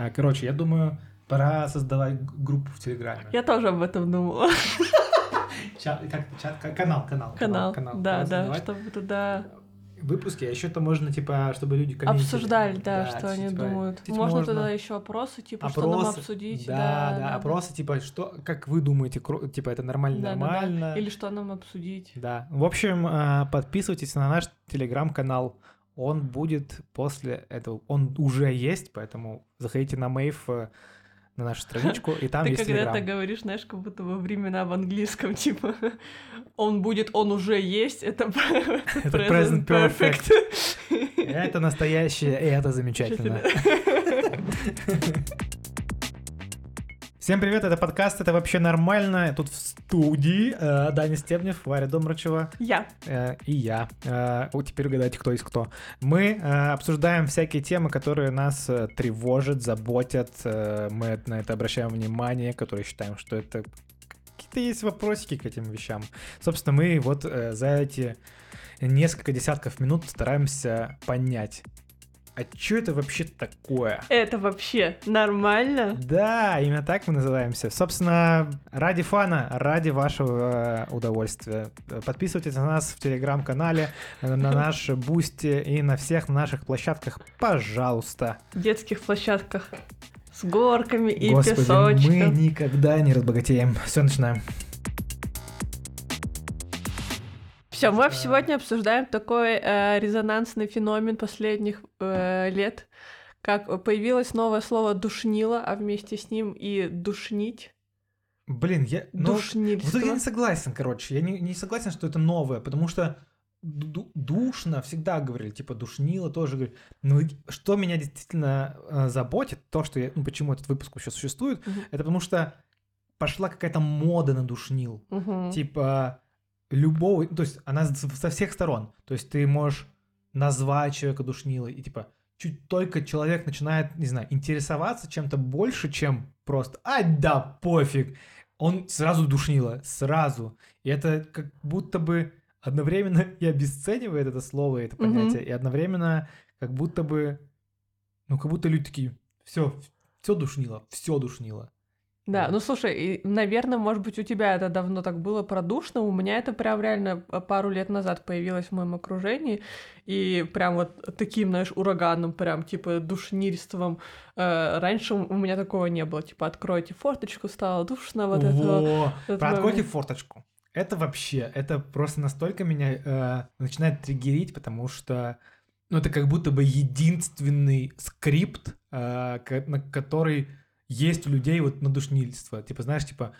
А, Короче, я думаю, пора создавать группу в Телеграме. Я тоже об этом думала. Чат, как чат, ка- канал, канал, Канал, канал. да, да, чтобы туда Выпуски, а еще то можно, типа, чтобы люди обсуждали, да, что типа, они думают. типа, Можно туда еще опросы, типа, что нам опросы, обсудить. Да, да, опросы, типа, что, как вы думаете, типа, это нормально, Да, да, да. нормально? Или что нам обсудить. Да. В общем, а, подписывайтесь на наш телеграм-канал. Он будет после этого. Он уже есть, поэтому заходите на Мейв э, на нашу страничку, и там Ты есть когда это говоришь, знаешь, как будто во времена в английском, типа, он будет, он уже есть, это Это present perfect. Это настоящее, и это замечательно. Всем привет, это подкаст, это вообще нормально. Тут в студии э, Даня Стебнев, Варя Домрачева Я. э, и я. Э, теперь угадайте, кто есть кто. Мы э, обсуждаем всякие темы, которые нас э, тревожат, заботят. э, мы на это обращаем внимание, которые считаем, что это какие-то есть вопросики к этим вещам. Собственно, мы вот э, за эти несколько десятков минут стараемся понять, а что это вообще такое? Это вообще нормально? Да, именно так мы называемся. Собственно, ради фана, ради вашего э, удовольствия. Подписывайтесь на нас в телеграм-канале, э, на наш Boosty и на всех наших площадках, пожалуйста. В детских площадках с горками и Господи, песочком. мы никогда не разбогатеем. Все, начинаем. Все, мы сегодня обсуждаем такой э, резонансный феномен последних э, лет, как появилось новое слово душнила, а вместе с ним и душнить. Блин, я... ну. Вот я не согласен, короче. Я не, не согласен, что это новое, потому что ду- душно всегда говорили, типа душнило тоже говорили. И что меня действительно э, заботит, то, что я, ну почему этот выпуск вообще существует, Мгм. это потому что пошла какая-то мода на душнил. Мгм. Типа любого, то есть она со всех сторон. То есть ты можешь назвать человека душнилой, и типа чуть только человек начинает, не знаю, интересоваться чем-то больше, чем просто «Ай, да, пофиг!» Он сразу душнило, сразу. И это как будто бы одновременно и обесценивает это слово, и это понятие, и одновременно как будто бы, ну, как будто люди такие, все, все душнило, все душнило. Да, ну слушай, наверное, может быть, у тебя это давно так было продушно, у меня это прям реально э, пару лет назад появилось в моем окружении, и прям вот таким, знаешь, ураганом, прям типа душнильством. Э, раньше у меня такого не было, типа откройте форточку, стало душно, вот. Во, это Про откройте форточку. Это вообще, это просто настолько меня э, начинает триггерить, потому что ну, это как будто бы единственный скрипт, э, на который есть у людей вот на душнильство. Типа, знаешь, типа,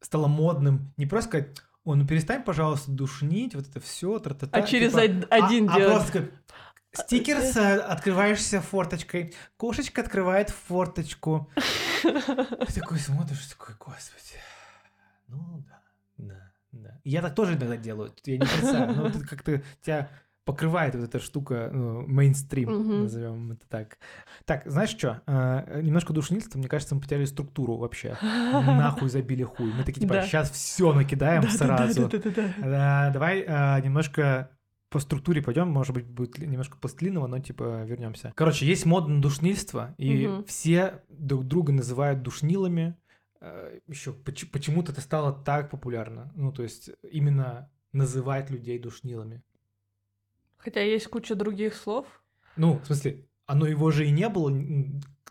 стало модным не просто сказать, о, ну перестань, пожалуйста, душнить, вот это все, А через типа, од- один а, а делать. просто как, Стикер с э, открываешься форточкой. Кошечка открывает форточку. Ты такой смотришь, такой, господи. Ну да, да, да. Я так тоже иногда делаю. Я не представляю. Ну, как-то тебя покрывает вот эта штука, ну, мейнстрим, Мгм. назовем это так. Так, знаешь что? Немножко душнильства, мне кажется, мы потеряли структуру вообще. Нахуй забили хуй. Мы такие, типа, Да. сейчас все накидаем сразу. Да, давай а, немножко по структуре пойдем, может быть, будет немножко постдлинного, но типа вернемся. Короче, есть мода на душнильство, и Мгм. все друг друга называют душнилами. Еще почему-то это стало так популярно. Ну, то есть именно называть людей душнилами. Хотя есть куча других слов. Ну, в смысле, оно его же и не было.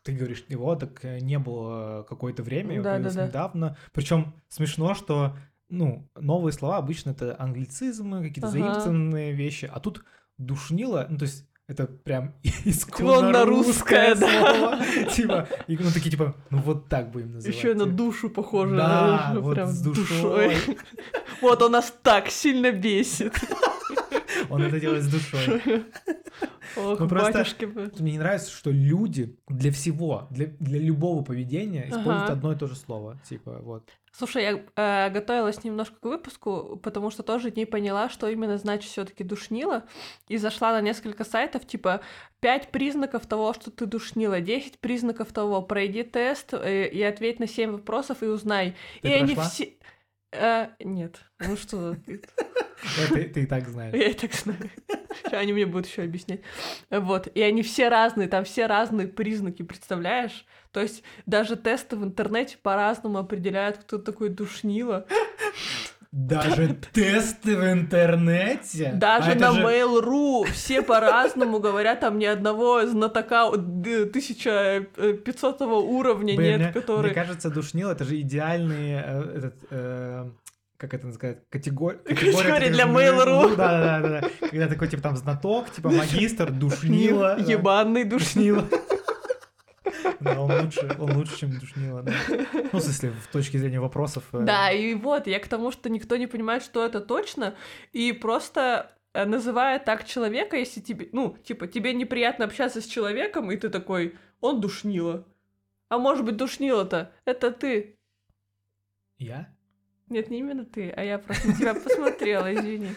Ты говоришь, его так э, не было какое-то время, Да, да, да. недавно. Причем смешно, что ну, новые слова обычно это англицизмы, какие-то Ага. заимствованные вещи, а тут душнило, ну, то есть это прям Исконно русское, да. слово. Типа, и, ну, такие, типа, ну, вот так будем называть. Еще на типа. душу похоже. Да, э, вот прям с душой. Вот он нас так сильно бесит. Он это делает с душой. Ох, Ну, просто- батюшки бы. Мне не нравится, что люди для всего, для, для любого поведения используют Ага. одно и то же слово. Типа, вот. Слушай, я э, готовилась немножко к выпуску, потому что тоже не поняла, что именно значит все-таки душнило, и зашла на несколько сайтов, типа пять признаков того, что ты душнила, 10 признаков того, пройди тест э, и ответь на 7 вопросов и узнай. Ты и они все... Э, нет, ну что, ты- Это ты и так знаешь. я и так знаю. Сейчас они мне будут еще объяснять. Вот. И они все разные, там все разные признаки, представляешь? То есть даже тесты в интернете по-разному определяют, кто такой душнило. Даже тесты в интернете? Даже А на же- Mail.ru все по-разному говорят, там ни одного знатока д- 1500 уровня Блин, нет, мне, который... мне кажется, душнил это же идеальный э, этот, э, как это называется, категория. Категория для Mail.ru. Да, да, да, да. Когда такой типа там знаток, типа магистр, душнило. да. Ебаный душнило. Душнило. Да, он лучше, он лучше, чем душнило, да. Ну, в смысле, в точке зрения вопросов. э, Да, и вот, я к тому, что никто не понимает, что это точно, и просто э, называя так человека, если тебе, ну, типа, тебе неприятно общаться с человеком, и ты такой, он душнило. А может быть, душнило-то, это ты. Я? Нет, не именно ты, а я просто на тебя посмотрела, извини.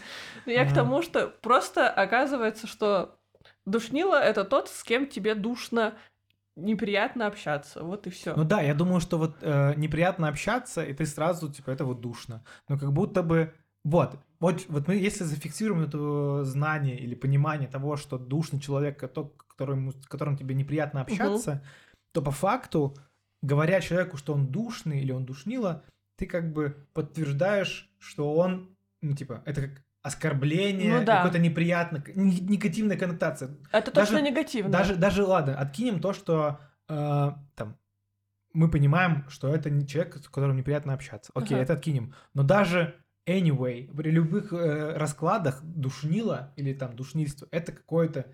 Но я к тому, что просто оказывается, что душнило — это тот, с кем тебе душно, неприятно общаться, вот и все. Ну да, я думаю, что вот э, неприятно общаться, и ты сразу, типа, это вот душно. Но как будто бы, вот, вот, вот мы если зафиксируем это знание или понимание того, что душный человек, которому, с которым тебе неприятно общаться, то по факту, говоря человеку, что он душный или он душнило, ты как бы подтверждаешь, что он, ну, типа, это как оскорбление, Ну да. какое-то неприятно, не- негативная коннотация. это даже- точно негативно. Даже, даже ладно, откинем то, что э, там мы понимаем, что это не человек, с которым неприятно общаться. Окей, Ага. это откинем. Но даже anyway, при любых э, раскладах душнило или там душнильство, это какое-то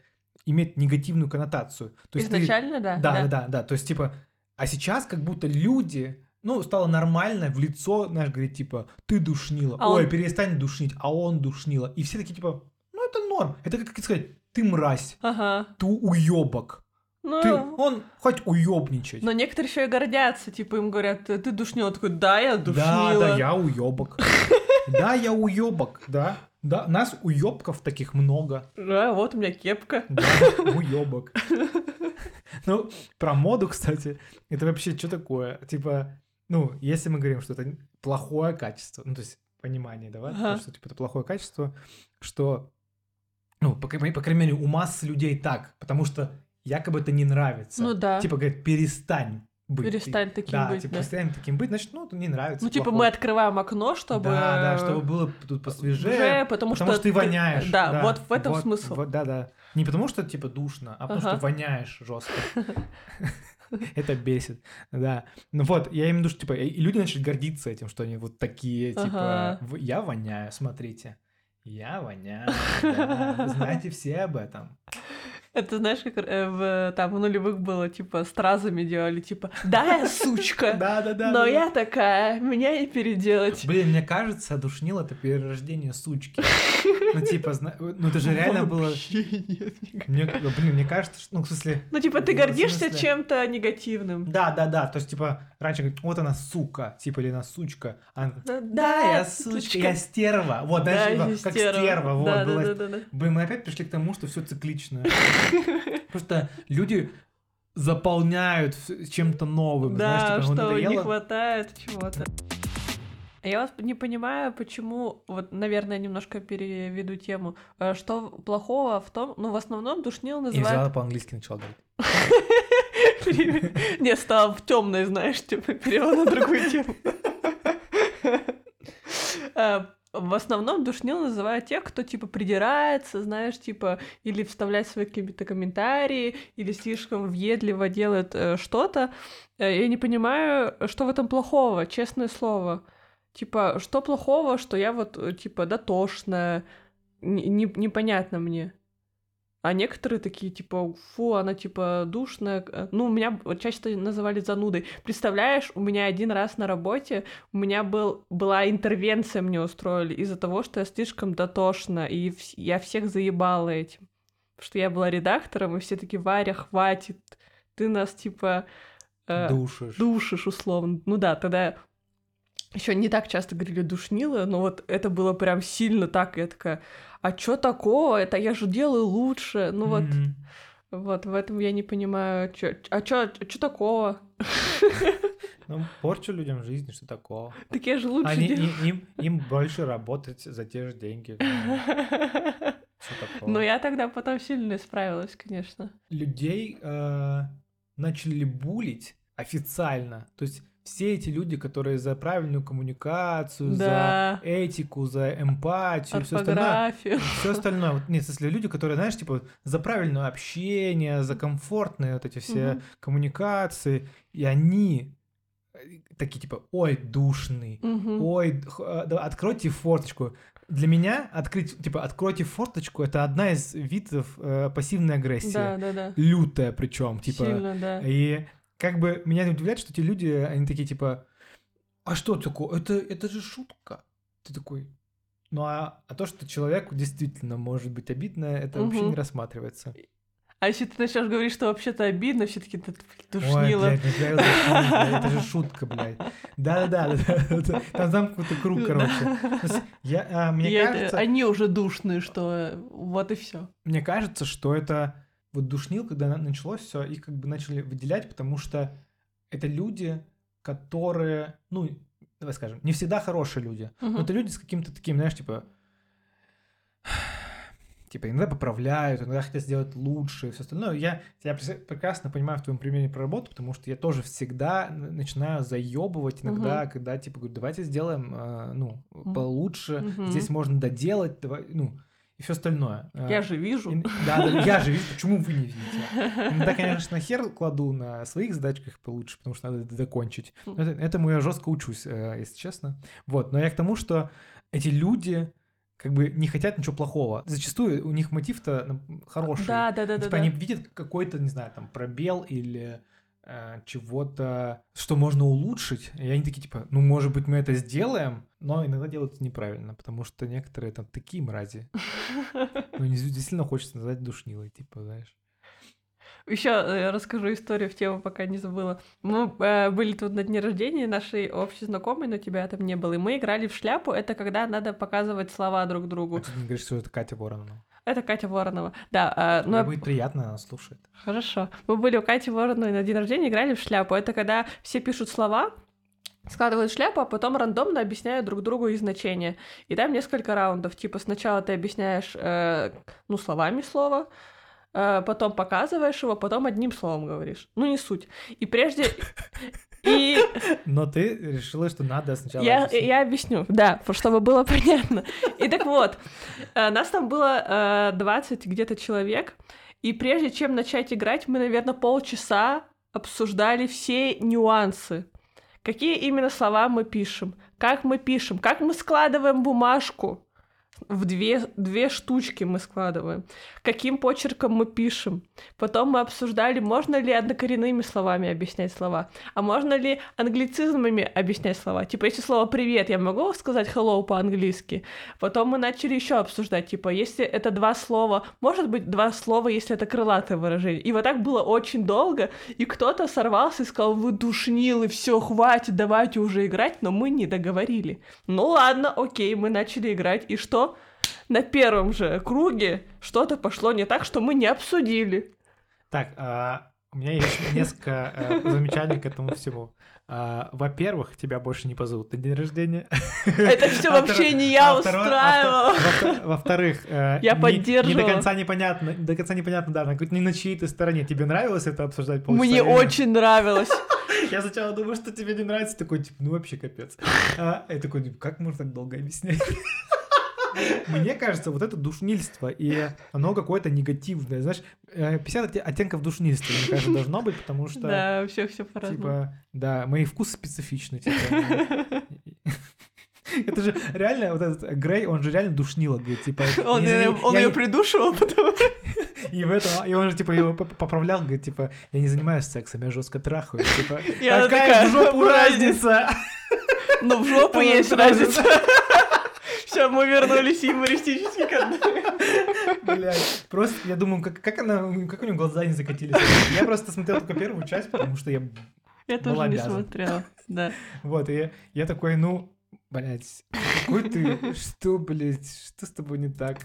имеет негативную коннотацию. То есть ты- Изначально, да. да, да, да, да. То есть, типа, а сейчас как будто люди, ну, стало нормально в лицо, знаешь, говорить, типа, ты душнила, А ой, он- перестань душнить, а он душнила. И все такие, типа, ну, это норм. Это как сказать, ты мразь, Ага. ты уебок. Ну, Ты, он хоть уебничать. но некоторые еще и гордятся, типа им говорят, ты душнила, такой, да, я Да, душнила. да, я уебок. Да, я уебок, да. Да, нас уебков таких много. Да, вот у меня кепка. Да, уебок. Ну, про моду, кстати, это вообще что такое? Типа, ну, если мы говорим, что это плохое качество, ну, то есть понимание, давай, Ага. что типа это плохое качество, что, ну, по, крайней- по крайней мере, у массы людей так, потому что якобы это не нравится. Ну да. Типа, говорят, перестань быть. Перестань таким да, быть, типа, да. перестань таким быть, значит, ну, не нравится. Ну, типа, плохо. мы открываем окно, чтобы... Да, да, чтобы было тут посвежее. Уже, потому, Потому что ты воняешь. Да, вот в этом смысл. вот, да, да. Не потому что типа душно, а потому Ага. что воняешь жестко. Это бесит, да. Ну вот, я имею в виду, что типа и люди начали гордиться этим, что они вот такие, типа, Ага. «В- я воняю, смотрите. Я воняю, да, знаете все об этом. Это знаешь, как э, в, там в нулевых было, типа, с тразами делали, типа, да, я сучка, Да, да, да. но да. я такая, меня не переделать. Блин, мне кажется, душнил это перерождение сучки. Ну, типа, ну это же реально было... Мне, блин, мне кажется, что, ну, в смысле... Ну, типа, ты гордишься чем-то негативным. Да, да, да. То есть, типа, раньше говорит, вот она сука, типа, или она сучка. Да, я сучка, я стерва. Вот, Да, знаешь, я типа, как стерва. Вот, было-. Блин, мы опять пришли к тому, что все циклично. Просто люди заполняют чем-то новым. знаешь, Да, типа, ну, что не хватает чего-то. Я вас не понимаю, почему, вот, наверное, немножко переведу тему, э, что плохого в том, ну, в основном душнил И называют... взяла по-английски начала говорить. Не, стал в темной, знаешь, типа, перевел на другую тему. Э, В основном душнил называют тех, кто, типа, придирается, знаешь, типа, или вставляет свои какие-то комментарии, или слишком въедливо делает э, что-то. Я не понимаю, что в этом плохого, честное слово. Типа, что плохого, что я вот, э, типа, дотошная, не- не- непонятно мне. А некоторые такие, типа, фу, она, типа, душная. Э, Ну, меня часто называли занудой. Представляешь, у меня один раз на работе, у меня был, была интервенция, мне устроили из-за того, что я слишком дотошна, и вс- я всех заебала этим. Потому что я была редактором, и все таки Варя, хватит, ты нас, типа, э, Душишь. душишь, условно. Ну да, тогда еще не так часто говорили душнила, но вот это было прям сильно так, я такая, а чё такого? Это я же делаю лучше. Ну вот, Мгм. вот в этом я не понимаю, чё, а чё, чё такого? Ну, порчу людям жизнь, что такого. Так я же лучше Они, делаю. им, им больше работать за те же деньги. Но я тогда потом сильно исправилась, конечно. людей э, начали булить официально. То есть все эти люди, которые за правильную коммуникацию, Да. за этику, за эмпатию, все остальное. Все остальное. Вот, нет, в смысле, люди, которые, знаешь, типа, за правильное общение, за комфортные вот эти все Мгм. коммуникации, и они э, такие, типа, ой, душный, Мгм. ой, э, откройте форточку. Для меня открыть, типа, откройте форточку, это одна из видов э, пассивной агрессии. Да, да, да. Лютая причем, типа. Сильно, да. И как бы меня не удивляет, что эти люди, они такие, типа, а что такое? Это, это же шутка. Ты такой, ну а, а то, что человеку действительно может быть обидно, это вообще Мгм. не рассматривается. А если ты начнешь говорить, что вообще-то обидно, все таки ты Ой, душнила. блядь, говорил, душнила, блядь, это же шутка, блядь. Да-да-да, да-да, там замкнутый круг, короче. Я, а, мне это- кажется, они уже душные, что вот и все. мне кажется, что это вот душнил, когда на- началось все, их как бы начали выделять, потому что это люди, которые, ну, давай скажем, не всегда хорошие люди, но Мгм. это люди с каким-то таким, знаешь, типа, типа иногда поправляют, иногда хотят сделать лучше и все остальное. Я, я прекрасно понимаю в твоем примере про работу, потому что я тоже всегда начинаю заебывать иногда, когда типа говорю, давайте сделаем, э, ну, Мгм. получше, Мгм. здесь можно доделать, давай, ну, и все остальное. Э, Я же вижу. и- Да, да, я же вижу, почему вы не видите. Иногда, конечно, хер кладу на своих задачках получше, потому что надо это закончить. Но это- Этому я жестко учусь, э, если честно. Вот, но я к тому, что эти люди как бы не хотят ничего плохого. Зачастую у них мотив-то ну, хороший. Да, да, да, да. Типа они видят какой-то, не знаю, там, пробел или э, чего-то, что можно улучшить, и они такие, типа, ну, может быть, мы это сделаем, но иногда делают это неправильно, потому что некоторые там такие мрази. Ну, действительно хочется назвать душнилой, типа, знаешь. Еще э, расскажу историю в тему, пока не забыла. Мы э, были тут на дне рождения нашей общей знакомой, но тебя там не было. И мы играли в шляпу. Это когда надо показывать слова друг А другу. ты не говоришь, что это Катя Воронова. Это Катя Воронова. Да, э, Мне но будет приятно, она слушает. Хорошо. Мы были у Кати Вороновой на день рождения, играли в шляпу. Это когда все пишут слова, складывают шляпу, а потом рандомно объясняют друг другу их значение. И там несколько раундов. Типа сначала ты объясняешь, э, ну, словами слово, э, потом показываешь его, потом одним словом говоришь. Ну, не суть. И прежде... И Но ты решила, что надо сначала... я, объяснить. я объясню, да, чтобы было понятно. И так вот, э, нас там было э, 20 где-то человек, и прежде чем начать играть, мы, наверное, полчаса обсуждали все нюансы. Какие именно слова мы пишем, как мы пишем, как мы складываем бумажку. В две, две штучки мы складываем. Каким почерком мы пишем. Потом мы обсуждали, можно ли однокоренными словами объяснять слова, а можно ли англицизмами объяснять слова. Типа, если слово «привет», я могу сказать «hello» по-английски. Потом мы начали еще обсуждать, типа, если это два слова, может быть два слова, если это крылатое выражение. И вот так было очень долго, и кто-то сорвался и сказал, вы душнилы, все, хватит, давайте уже играть, но мы не договорили. Ну ладно, окей, мы начали играть, и что? На первом же круге что-то пошло не так, что мы не обсудили. Так, а, у меня есть несколько э, замечаний к этому всему. А, Во-первых, тебя больше не позовут на день рождения. Это все А вообще не я а а устраивала. вто- во-вто- Во-вторых, э, Я не- Не до конца непонятно, до конца непонятно, да, на, не на чьей ты стороне. Тебе нравилось это обсуждать полчаса? Мне очень нравилось. Я сначала думаю, что тебе не нравится, такой, типа, ну вообще капец. А, я такой, типа, как можно так долго объяснять? Мне кажется, вот это душнильство, и оно какое-то негативное, знаешь, э, 50 отте- оттенков душнильства, мне кажется, должно быть, потому что, Да, все, все по-разному. типа, да, мои вкусы специфичны, типа. Это же реально, вот этот Грей, он же реально душнило, говорит, типа... Он, э, он я ее придушивал, потому И в этом, и он же, типа, его поп- поправлял, говорит, типа, я не занимаюсь сексом, я жестко трахаю, типа, какая такая, в жопу «Разница». Ну, в жопу есть разница. Все, мы вернулись юмористически к. Блядь, просто я думаю, как, как она, как у нее глаза не закатились. Я просто смотрел только первую часть, потому что я, Я тоже не обязана. смотрела, да. вот, и я, я такой, ну, блядь, какой ты, что, блядь, что с тобой не так?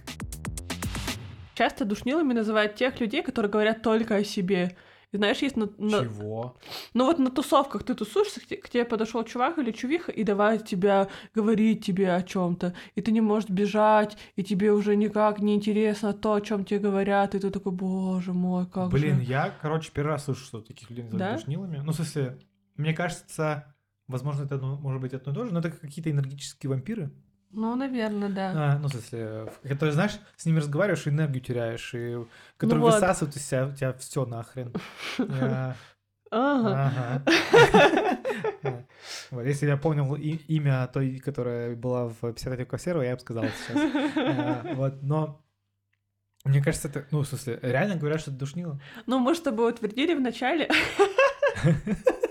Часто душнилами называют тех людей, которые говорят только о себе. И знаешь, есть на, на- Чего? ну вот на тусовках ты тусуешься, к те- к тебе подошел чувак или чувиха и давай тебя говорить тебе о чем-то, и ты не можешь бежать, и тебе уже никак не интересно то, о чем тебе говорят, и ты такой, боже мой, как Блин, же. я, короче, первый раз слышу, что таких людей называют Да? душнилами. Ну, в смысле, мне кажется, возможно, это ну, может быть одно и то же, но это какие-то энергетические вампиры. Ну, наверное, да. А, ну, в смысле, которые, знаешь, с ними разговариваешь, и энергию теряешь, и которые вот. высасывают из себя, у тебя все нахрен. Ага. Вот, если я понял имя той, которая была в 53 квартиру, я бы сказал сейчас. А, Вот, но мне кажется, это, ну, в смысле, реально говорят, что это душнило. Ну, с тобой утвердили в начале,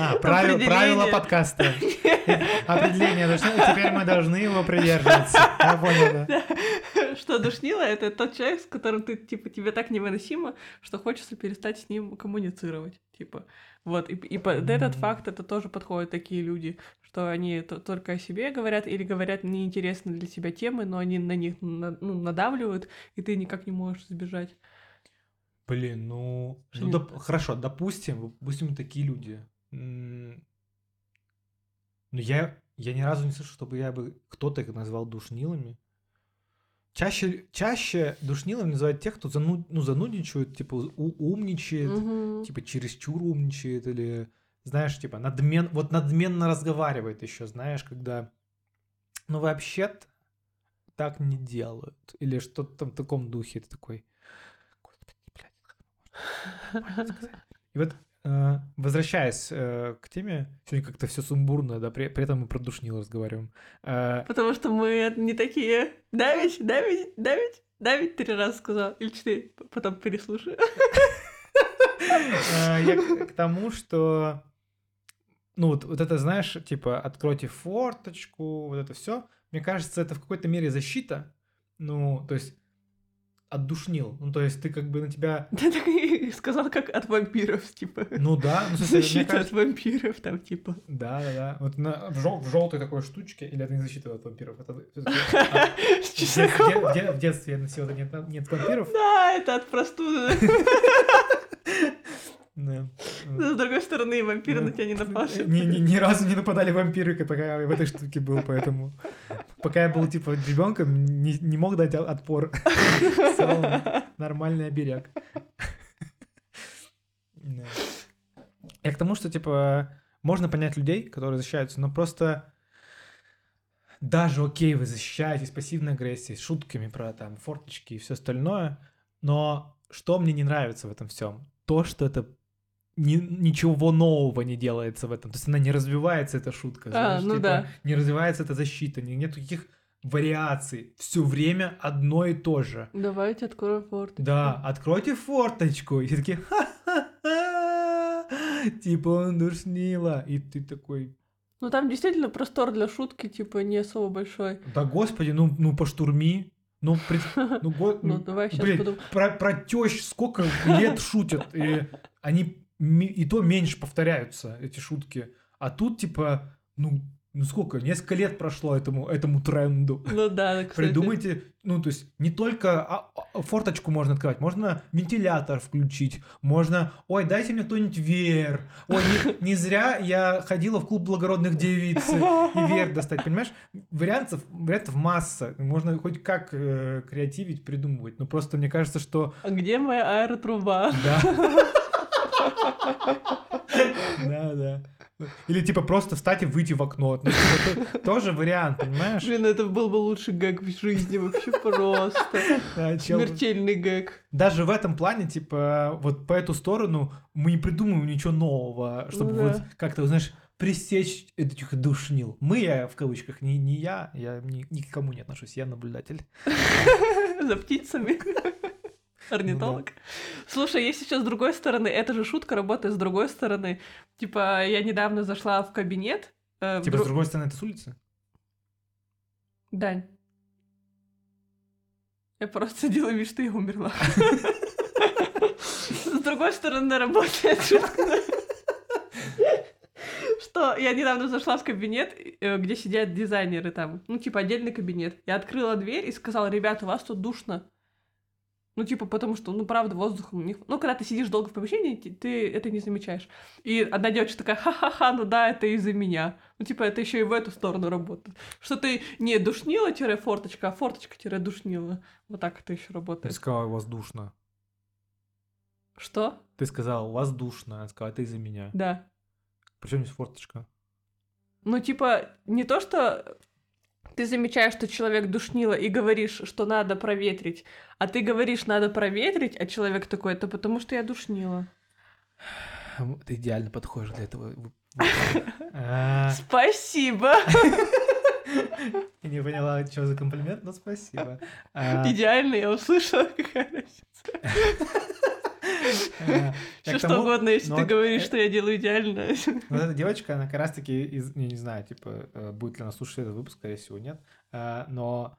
А, правил- правила подкаста. Определение душнило, и теперь мы должны его придерживаться. Я понял, да. что душнило, это тот человек, с которым ты, типа, тебе так невыносимо, что хочется перестать с ним коммуницировать, типа. Вот, и, и под этот факт это тоже подходят такие люди, что они то- только о себе говорят или говорят неинтересные для тебя темы, но они на них на- ну, надавливают, и ты никак не можешь сбежать. Блин, ну, ну доп- хорошо, допустим, допустим, такие люди. Ну, я, я ни разу не слышал, чтобы я бы кто-то их назвал душнилами. Чаще, чаще душнилами называют тех, кто зану, ну, занудничает, типа у- умничает, Мгм. типа чересчур умничает, или, знаешь, типа надмен, вот надменно разговаривает еще, знаешь, когда, ну, вообще так не делают. Или что-то там в таком духе, ты такой, господи, блядь, как это можно нормально сказать?» И вот, возвращаясь э, к теме, сегодня как-то все сумбурно, да, при, при этом мы про душнил разговариваем. Э, Потому что мы не такие. Да ведь, да ведь, да ведь, да ведь три раза сказал. Или четыре. Потом переслушаю. Э, Я к тому, что ну вот, вот это, знаешь, типа, откройте форточку, вот это все. Мне кажется, это в какой-то мере защита. Ну, то есть, отдушнил. Ну, то есть, ты как бы на тебя... Ты так и сказал, как от вампиров, типа. Ну да, ну, в смысле, Защита от кажется... вампиров, там, типа. Да, да, да. Вот на, в, желтой такой штучке, или это не защита от вампиров? Это от- С в, детстве, чесноком. в де- в детстве я носил это нет, вампиров. Да, это от простуды. Да. С другой стороны, вампиры на тебя не напали. Ни, ни, ни разу не нападали вампиры, пока я в этой штуке был, поэтому... Пока я был, типа, ребенком, не, не мог дать отпор. В целом, Нормальный оберег. Да. Я к тому, что, типа, можно понять людей, которые защищаются, но просто даже окей, вы защищаетесь пассивной агрессией, с шутками про там форточки и все остальное, но что мне не нравится в этом всем? То, что это ни- ничего нового не делается в этом. То есть она не развивается, эта шутка. А, знаешь, ну типа, да. Не развивается эта защита, не- нет таких вариаций. Все время одно и то же. Давайте откроем форт. Да, откройте форточку. И все такие, «Ха-ха-ха!» типа он душнила. И ты такой, Ну там действительно простор для шутки, типа, не особо большой. да господи, ну, ну поштурми. Ну, пред- ну, го- Ну, ну, давай сейчас блин, подумаем. про, про тещ сколько лет шутят, и они и то меньше повторяются, эти шутки. А тут, типа, ну, ну сколько, несколько лет прошло этому, этому тренду. Ну да, кстати. Придумайте, ну, то есть не только а- а- форточку можно открывать, можно вентилятор включить, можно, ой, дайте мне кто-нибудь веер, ой, не, не зря я ходила в клуб благородных девиц и веер достать, понимаешь? Вариантов, вариантов масса, можно хоть как э, креативить, придумывать, но просто мне кажется, что, А где моя аэротруба? да. Да, да. Или типа просто встать и выйти в окно. Ну, типа, то- тоже вариант, понимаешь? Блин, это был бы лучший гэг в жизни вообще просто. Да, чел- Смертельный гэг. даже в этом плане, типа, вот по эту сторону мы не придумываем ничего нового, чтобы Ну да. вот как-то, знаешь, пресечь этих душнил. Мы, я в кавычках, не, не я, я ни, ни к кому не отношусь, я наблюдатель. За птицами. Орнитолог. Слушай, есть сейчас с другой стороны, эта же шутка работает с другой стороны. Типа, я недавно зашла в кабинет. э, Типа, с другой стороны, это с улицы? Дань. Я просто делаю вид, что я умерла. С другой стороны, работает шутка. Что я недавно зашла в кабинет, э, где сидят дизайнеры там, ну, типа отдельный кабинет. Я открыла дверь и сказала, ребята, у вас тут душно. Ну, типа, потому что, ну, правда, воздух у них... Ну, когда ты сидишь долго в помещении, ты- ты это не замечаешь. И одна девочка такая, ха-ха-ха, ну да, это из-за меня. Ну, типа, это еще и в эту сторону работает. Что ты не душнила-форточка, а форточка-душнила. Вот так это еще Ты работает. сказал, воздушно. Что? Ты сказал, воздушно. Я сказал, это из-за меня. Да. Причем здесь форточка? Ну, типа, не то, что ты замечаешь, что человек душнило и говоришь, что надо проветрить, а ты говоришь, надо проветрить, а человек такой, это потому что я душнила. Ты идеально подходишь для этого. А, Спасибо! Я не поняла, что за комплимент, но спасибо. А, Идеально, я услышала, какая разница. я Все что угодно, если ты говоришь, э, что я делаю идеально. Вот эта девочка, она как раз-таки. Я не знаю, типа, э, будет ли она слушать этот выпуск, скорее всего, нет. Но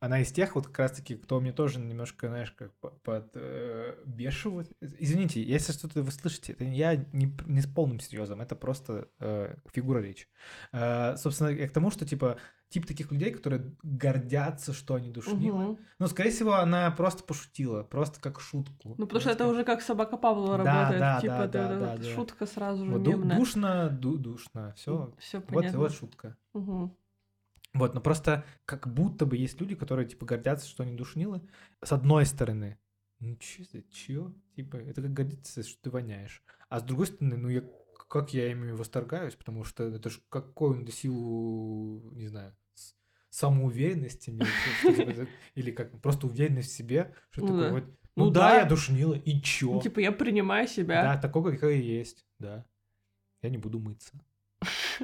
она из тех вот как раз-таки, кто мне тоже немножко, знаешь, как по- под э, бешивают. Извините, если что-то вы слышите, это я не, не с полным серьезом, это просто э, фигура речи. Э, собственно, я к тому, что, типа, тип таких людей, которые гордятся, что они душнилы. Мгм. Ну, скорее всего, она просто пошутила, просто как шутку. Ну, потому что это уже как собака Павлова Да, работает. да, Типа, да, да, вот да, эта да. шутка сразу же вот мемная. душно, ду- душно, все. Все Вот, понятно. вот шутка. Мгм. Вот, но просто как будто бы есть люди, которые, типа, гордятся, что они душнилы. С одной стороны, ну чё за чё? Типа, это как гордиться, что ты воняешь. А с другой стороны, ну я, как я ими восторгаюсь, потому что это же какой он до силу, не знаю, самоуверенности или как просто уверенность в себе, что Ну такое вот, ну, Ну да, да. я душнила, и чё? Ну, Типа, я принимаю себя. Да, такой, какой я есть, да. Я не буду мыться.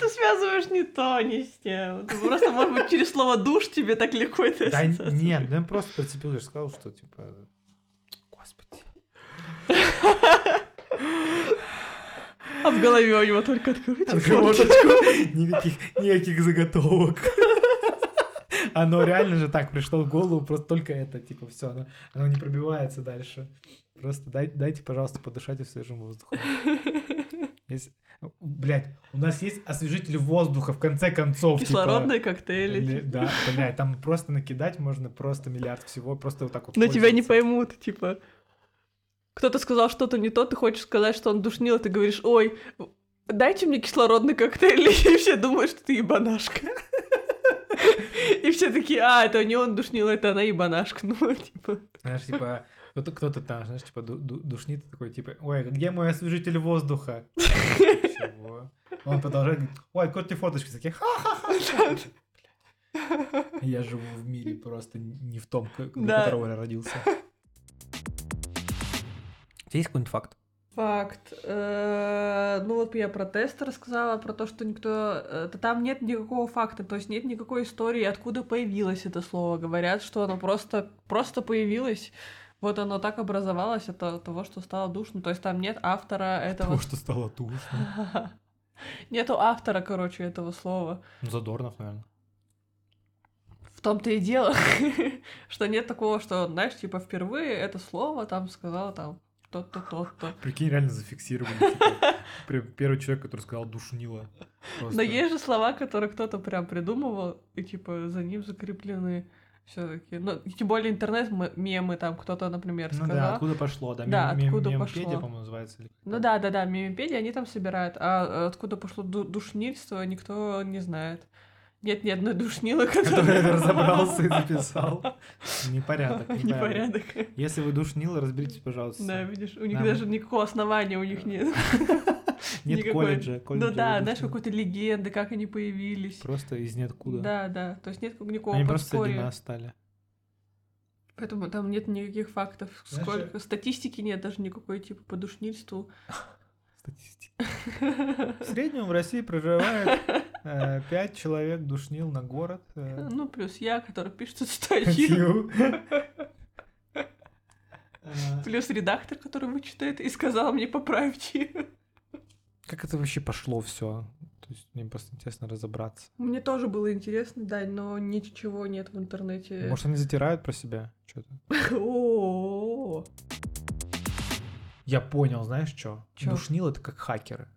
Ты связываешь не то, не с тем. Ты просто, может быть, через слово душ тебе так легко это Да нет, ну я просто прицепил, я же сказал, что типа... Господи. А в голове у него только откройте Отговорочку. форточку. Никаких, никаких заготовок. Оно реально же так пришло в голову, просто только это, типа, все, оно, оно не пробивается дальше. Просто дай, дайте, пожалуйста, подышать свежим воздухом. Есть- Блядь, у нас есть освежитель воздуха, в конце концов. типа, Кислородные коктейли. или- типа. Да, блядь, там просто накидать можно просто миллиард всего, просто вот так вот. Но тебя не поймут, типа. Кто-то сказал что-то не то, ты хочешь сказать, что он душнил, а ты говоришь, ой, дайте мне кислородный коктейль, и все думают, что ты ебанашка. И все такие, а, это не он душнил, это она ебанашка. Ну, типа, Знаешь, типа, кто-то, кто-то там, знаешь, типа, ду- ду- душнит, такой, типа, ой, где мой освежитель воздуха? Чего? Он продолжает, говорит, ой, тебе фоточки такие, ха-ха-ха. Я живу в мире просто не в том, к- для Да. которого я родился. Тебя есть какой-нибудь факт? Факт. Э, Ну вот я про тест рассказала, про то, что никто... э, Там нет никакого факта, то есть нет никакой истории, откуда появилось это слово. Говорят, что оно просто, просто появилось. Вот оно так образовалось от то- того, что стало душно. То есть там нет автора этого... Потому что стало душно. Нету автора, короче, этого слова. Ну, Задорнов, наверное. В том-то и дело, что нет такого, что, знаешь, типа впервые это слово там сказала там то-то, то-то. Прикинь, реально зафиксировали. типа, Первый человек, который сказал душнило. Но Просто. есть же слова, которые кто-то прям придумывал, и типа за ним закреплены все-таки. Ну, тем более интернет-мемы там кто-то, например, Ну сказал. да, откуда пошло, да. Да, мем- откуда мемпедия, пошло. по-моему, называется. или Ну да, да, да, мемипедии они там собирают, а откуда пошло ду- душнильство, никто не знает. Нет ни одной душнилы, которая... разобрался и записал. Непорядок, непорядок. Если вы душнилы, разберитесь, пожалуйста. Да, видишь, у них Нам- даже никакого основания у них нет. Нет никакой. колледжа. Ну да, знаешь, какой-то легенды, как они появились. Просто из ниоткуда. Да, да, то есть нет никакого Они просто среди стали. Поэтому там нет никаких фактов. Сколько статистики нет даже никакой типа по душнильству. Статистика. В среднем в России проживает 5 человек душнил на город. э, Ну, плюс я, который пишет эту статью. Э, Плюс редактор, который вычитает и сказал мне поправить ее. Как это вообще пошло все? То есть мне просто интересно разобраться. Мне тоже было интересно, да, но ничего нет в интернете. Может, они затирают про себя? Что-то. О, Я понял, знаешь что? Душнилы это как хакеры.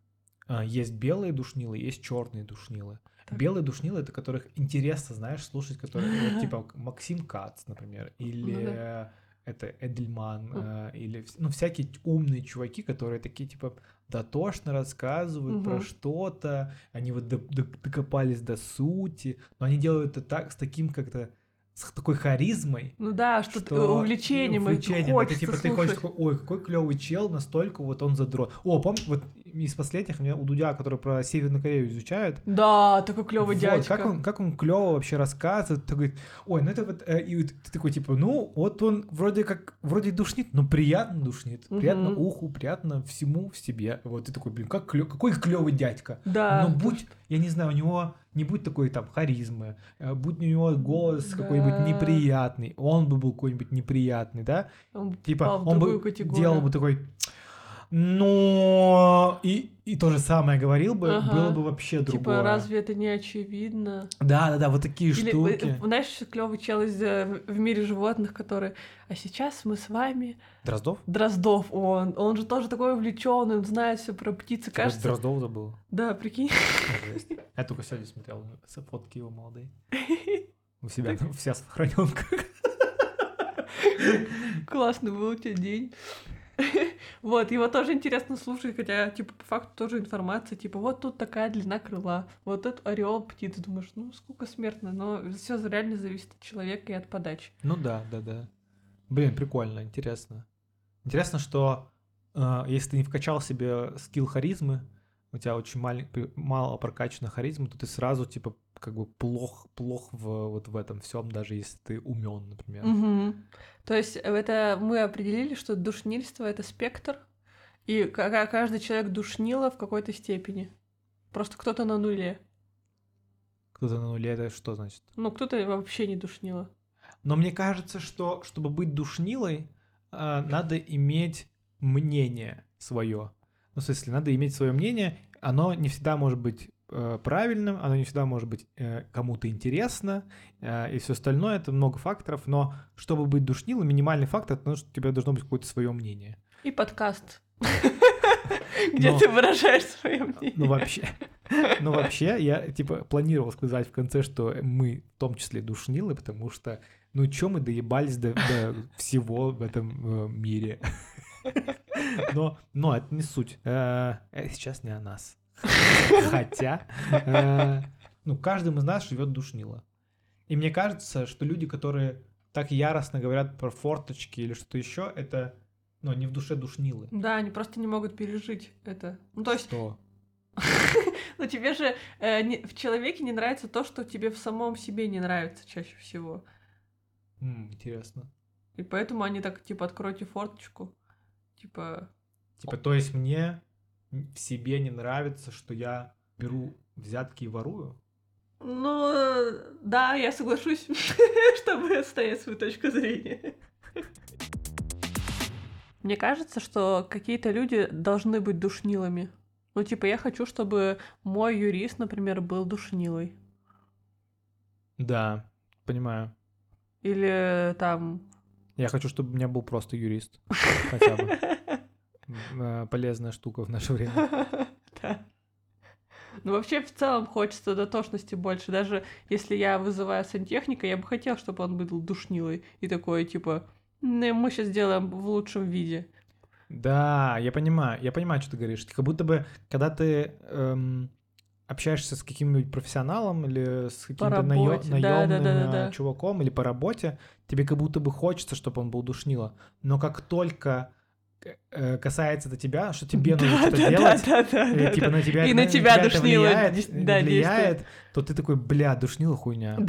А, Есть белые душнилы, есть черные душнилы. Белые душнилы, это которых интересно, знаешь, слушать, которые, вот, типа, Максим Кац, например, или Ну да. это Эдельман, э, или, ну, всякие умные чуваки, которые такие, типа, дотошно рассказывают про что-то, они вот до- до- докопались до сути, но они делают это так, с таким как-то, с такой харизмой, Ну да, что, что увлечением, и увлечением. хочется это типа ты слушать. хочешь такой, ой, какой клевый чел, настолько вот он задрот. О, помнишь, вот из последних у меня у Дудя, который про Северную Корею изучает, Да, такой клевый вот, дядька. как он, как он клево вообще рассказывает, говорит, ой, ну это вот, э, и вот ты такой типа, ну вот он вроде как, вроде душнит, но приятно душнит, приятно Мгм. уху, приятно всему в себе. Вот ты такой, блин, как клё- какой клевый дядька. Да. Но будь, я не знаю, у него не будь такой там харизмы, э, будь у него голос какой-нибудь Да. неприятный, он бы был какой-нибудь неприятный, да? он Типа он бы категорию. делал бы такой, но и, и то же самое говорил бы, Ага. было бы вообще другое. Типа, разве это не очевидно? Да, да, да, вот такие Или, штуки. э, знаешь, клевый чел из э, в мире животных, который. А сейчас мы с вами Дроздов? Дроздов. Он, он же тоже такой увлеченный, он знает все про птицы. Кажется... Кажется. Дроздов забыл. Да, прикинь. Жесть. Я только сегодня смотрел с- фотки его молодые. У себя там вся сохраненка. Классный был у тебя день. Вот, его тоже интересно слушать, хотя, типа, по факту тоже информация, типа, вот тут такая длина крыла, вот этот орел птицы, думаешь, ну, сколько смертно, но все реально зависит от человека и от подачи. Ну да, да, да. Блин, прикольно, интересно. Интересно, что э, если ты не вкачал себе скилл харизмы, у тебя очень пи- мало прокачана харизма, то ты сразу, типа, как бы плох, плох в, вот в этом всем, даже если ты умен, например. Мгм. То есть это мы определили, что душнильство — это спектр, и ка- ка- каждый человек душнило в какой-то степени. Просто кто-то на нуле. Кто-то на нуле, это что значит? Ну, кто-то вообще не душнило. Но мне кажется, что чтобы быть душнилой, э, надо иметь мнение свое. Ну, в смысле, надо иметь свое мнение. Оно не всегда может быть правильным, оно не всегда может быть э, кому-то интересно, э, и все остальное это много факторов. Но чтобы быть душнилой, минимальный фактор, это что у тебя должно быть какое-то свое мнение. И подкаст, где ты выражаешь свое мнение. Ну, вообще, ну, вообще, я, типа, планировал сказать в конце, что мы в том числе душнилы, потому что, ну, чё мы доебались до, до всего в этом э, мире? Но, но это не суть. Э, э, сейчас не о нас. Хотя, э, ну, каждый из нас живет душнило. И мне кажется, что люди, которые так яростно говорят про форточки или что-то еще, это, ну, не в душе душнилы. Да, они просто не могут пережить это. Ну, то есть, Что? ну тебе же э, не- в человеке не нравится то, что тебе в самом себе не нравится чаще всего. М, интересно. И поэтому они так, типа, откройте форточку. Типа, Типа, то есть мне в себе не нравится, что я беру взятки и ворую? ну, э, да, я соглашусь, чтобы отстоять свою точку зрения. Мне кажется, что какие-то люди должны быть душнилами. Ну, типа, я хочу, чтобы мой юрист, например, был душнилой. Да, понимаю. Или там... Я хочу, чтобы у меня был просто юрист. Хотя бы. Э, Полезная штука в наше время. Да. Ну, вообще, в целом хочется дотошности больше. Даже если я вызываю сантехника, я бы хотел, чтобы он был душнилой. И такой, типа, «Ну, мы сейчас сделаем в лучшем виде. Да, я понимаю, я понимаю, что ты говоришь. Как будто бы, когда ты эм, общаешься с каким-нибудь профессионалом или с каким-то наё- работе, да, да, да, наемным да, э, да. чуваком или по работе, тебе как будто бы хочется, чтобы он был душнило. Но как только э, касается это тебя, что тебе нужно что-то делать, да, да, или да, типа на тебя, И на тебя душнило, влияет, э, влияет, то ты такой, бля, душнило хуйня.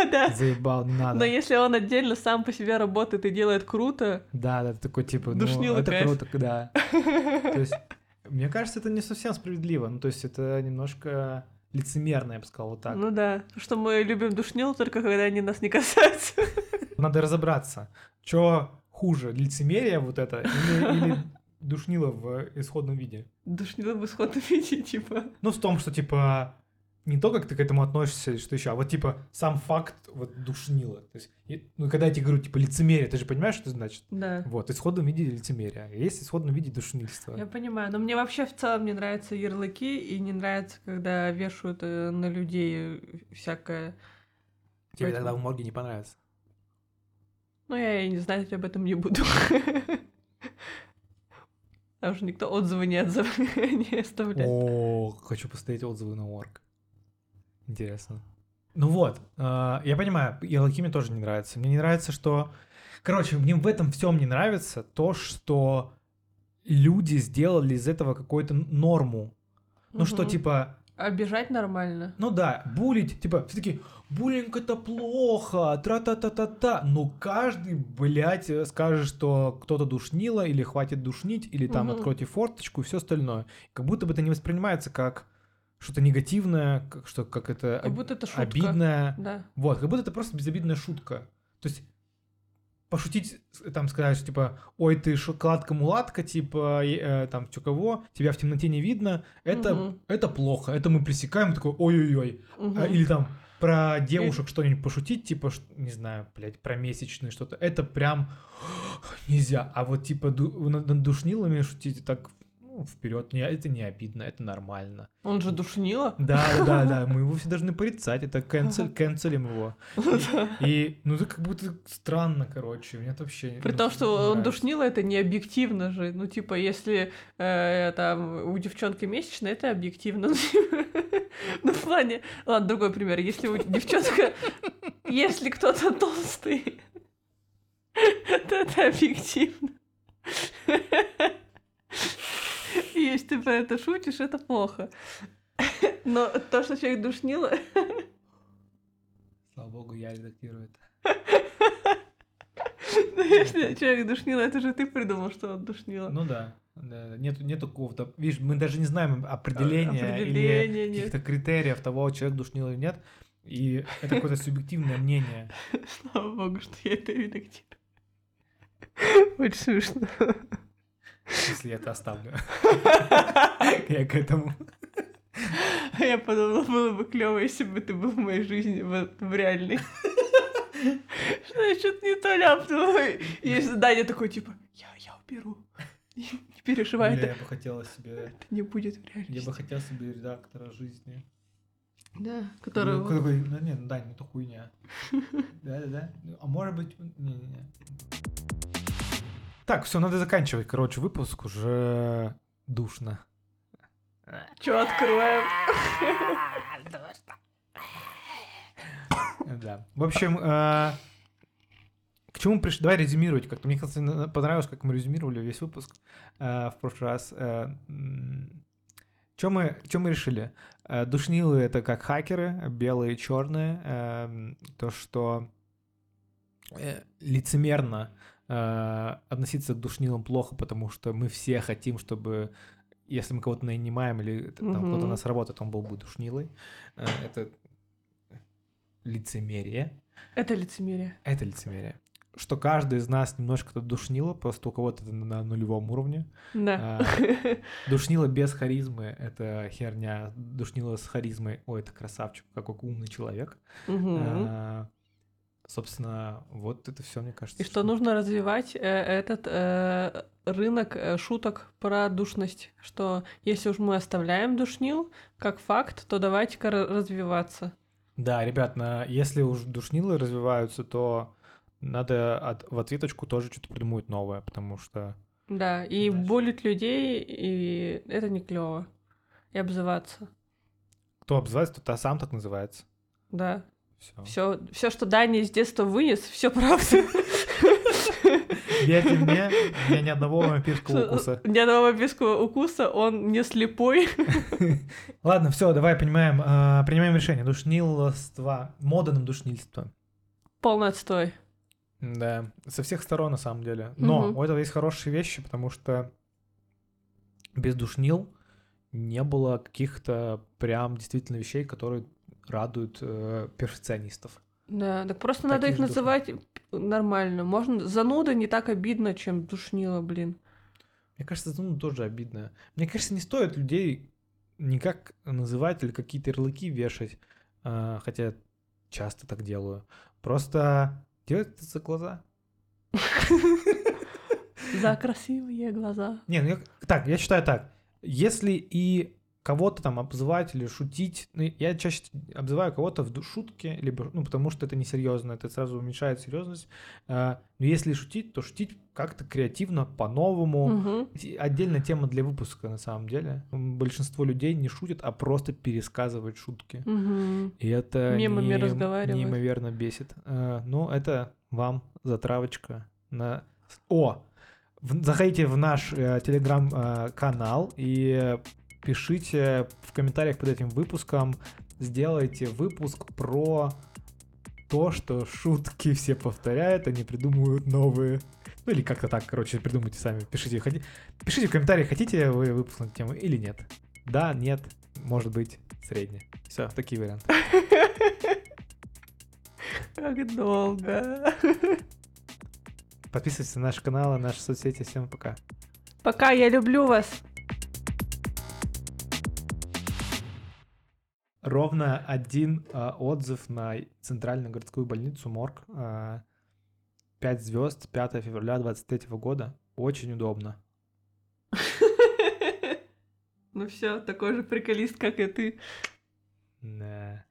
Да, да. Заебал, не надо. Но если он отдельно сам по себе работает и делает круто, Да, да, ты такой типа, ну, это круто, да. То есть, мне кажется, это не совсем справедливо. Ну, то есть, это немножко лицемерно, я бы сказал, вот так. ну да, что мы любим душнил только когда они нас не касаются. Надо разобраться, что хуже, лицемерие вот это или, или душнило в исходном виде. Душнило в исходном виде, типа. Ну, в том, что, типа, не то, как ты к этому относишься, или что еще, а вот типа сам факт вот душнило. То есть, ну, когда я тебе говорю, типа, лицемерие, ты же понимаешь, что это значит? Да. Вот, в исходном виде лицемерия. а Есть в исходном виде душнильство. Я понимаю, но мне вообще в целом не нравятся ярлыки, и не нравится, когда вешают э, на людей всякое. Тебе поэтому- тогда в морге не понравится. Ну, я и не знать об этом не буду. Потому что никто отзывы не, отзыв... не оставляет. О, хочу посмотреть отзывы на орг. Интересно. Ну вот, э, я понимаю, ярлыки мне тоже не нравятся. Мне не нравится, что... Короче, мне в этом всем не нравится то, что люди сделали из этого какую-то норму. Ну что, Мгм. типа, Обижать нормально. ну да, булить, типа, все таки буллинг это плохо, тра-та-та-та-та. Но каждый, блядь, э, скажет, что кто-то душнило, или хватит душнить, или там Мгм. откройте форточку и все остальное. Как будто бы это не воспринимается как что-то негативное, как, что как это Как будто это шутка. обидное. Да. Вот, как будто это просто безобидная шутка. То есть пошутить, там сказать, что типа, ой, ты шоколадка-мулатка, типа, э, там, чё кого, тебя в темноте не видно, это, Мгм. это плохо, это мы пресекаем, такой, ой-ой-ой. А, Или там про девушек что-нибудь пошутить, типа, не знаю, блядь, про месячные что-то, это прям нельзя. А вот типа ду- над душнилами шутить так, ну, вперед, не, это не обидно, это нормально. Он же душнило. Да, да, да, мы его все должны порицать, это cancel, канцелим его. И, ну, это как будто странно, короче, мне это вообще... При ну, том, что он душнило, это не объективно же. Ну, типа, если э, там у девчонки месячные, это объективно. Ну, в плане... Ладно, другой пример. Если у девчонка... Если кто-то толстый, то это объективно. Если ты про это шутишь, это плохо. Но то, что человек душнило, Слава богу, я редактирую это. ну, если человек душнило, это же ты придумал, что он душнило. Ну да, нет, нету какого-то... Видишь, мы даже не знаем определения, Определения или каких-то критериев того, человек душнил или нет. И это какое-то субъективное мнение. Слава богу, что я это редактирую. Очень смешно. Если я это оставлю. Я к этому. А я подумала, было бы клево, если бы ты был в моей жизни, в, в реальной. Что я что-то не то ляпнула. И Даня такой, типа, я, я уберу. Не, не переживай, я бы хотела себе... это не будет в Я реальности. бы хотел себе редактора жизни. Да, Ну, который... ну ну Дань, ну это хуйня. Да-да-да. А может быть... Не-не-не. Так, все, надо заканчивать, короче, выпуск уже душно. Чё откроем? Да. В общем, э, к чему пришли? Давай резюмировать как-то. Мне, кстати, на- понравилось, как мы резюмировали весь выпуск э, в прошлый раз. Чем мы, чё мы решили? Э, Душнилы — это как хакеры, белые и черные. Эм, То, что э, лицемерно э, относиться к душнилам плохо, потому что мы все хотим, чтобы если мы кого-то нанимаем или там кто-то у нас работает, он был бы душнилой. Э, Это лицемерие. Это лицемерие. Это лицемерие. Что каждый из нас немножко душнило, просто у кого-то это на нулевом уровне. Да. Душнило без харизмы — это херня. Душнило с харизмой — ой, это красавчик, какой умный человек. Мгм. А, Собственно, вот это все, мне кажется. И что нужно развивать э, этот э, рынок э, шуток про душность, что если уж мы оставляем душнил как факт, то давайте-ка ра- развиваться. Да, ребят, на- если уж душнилы развиваются, то надо от- в ответочку тоже что-то придумать новое, потому что... Да, и Дальше. болить людей, и это не клево. И обзываться. Кто обзывается, тот а сам так называется. Да. Все. Все, все, что Даня из детства вынес, все правда. Верьте мне, у меня ни одного вампирского укуса. Ни одного вампирского укуса, он не слепой. Ладно, все, давай принимаем, а, принимаем решение. Душнилство, мода на душнильство. Полный отстой. Да, со всех сторон на самом деле. Но у этого есть хорошие вещи, потому что без душнил не было каких-то прям действительно вещей, которые радуют э, перфекционистов. Да, так просто надо Таких их же называть нормально. Можно зануда не так обидно, чем душнило, блин. Мне кажется, ну, тоже обидно. Мне кажется, не стоит людей никак называть или какие-то ярлыки вешать, а, хотя часто так делаю. Просто делать это за глаза. За красивые глаза. Не, ну я- так, я считаю так. Если и кого-то там обзывать или шутить, ну, я чаще обзываю кого-то в шутке, либо, ну, потому что это несерьезно, это сразу уменьшает серьезность. А, Но если шутить, то шутить как-то креативно, по-новому. Те- Отдельная тема для выпуска, на самом деле. Большинство людей не шутят, а просто пересказывают шутки. Мгм. И это Мемами не- неимоверно бесит. А, Ну, это вам затравочка на... О! Заходите в наш э, телеграм-канал и э, пишите в комментариях под этим выпуском, сделайте выпуск про то, что шутки все повторяют, они придумывают новые. Ну или как-то так, короче, придумайте сами. Пишите, хоти- пишите в комментариях, хотите вы выпуск на эту тему или нет. Да, нет, может быть, средне. Все, такие варианты. Как долго. Подписывайтесь на наш канал, на наши соцсети. Всем пока. Пока, я люблю вас. Ровно один а, отзыв на Центральную городскую больницу Морг. 5 звезд, 5 февраля 23 года. Очень удобно. Ну все, такой же приколист, как и ты. Да.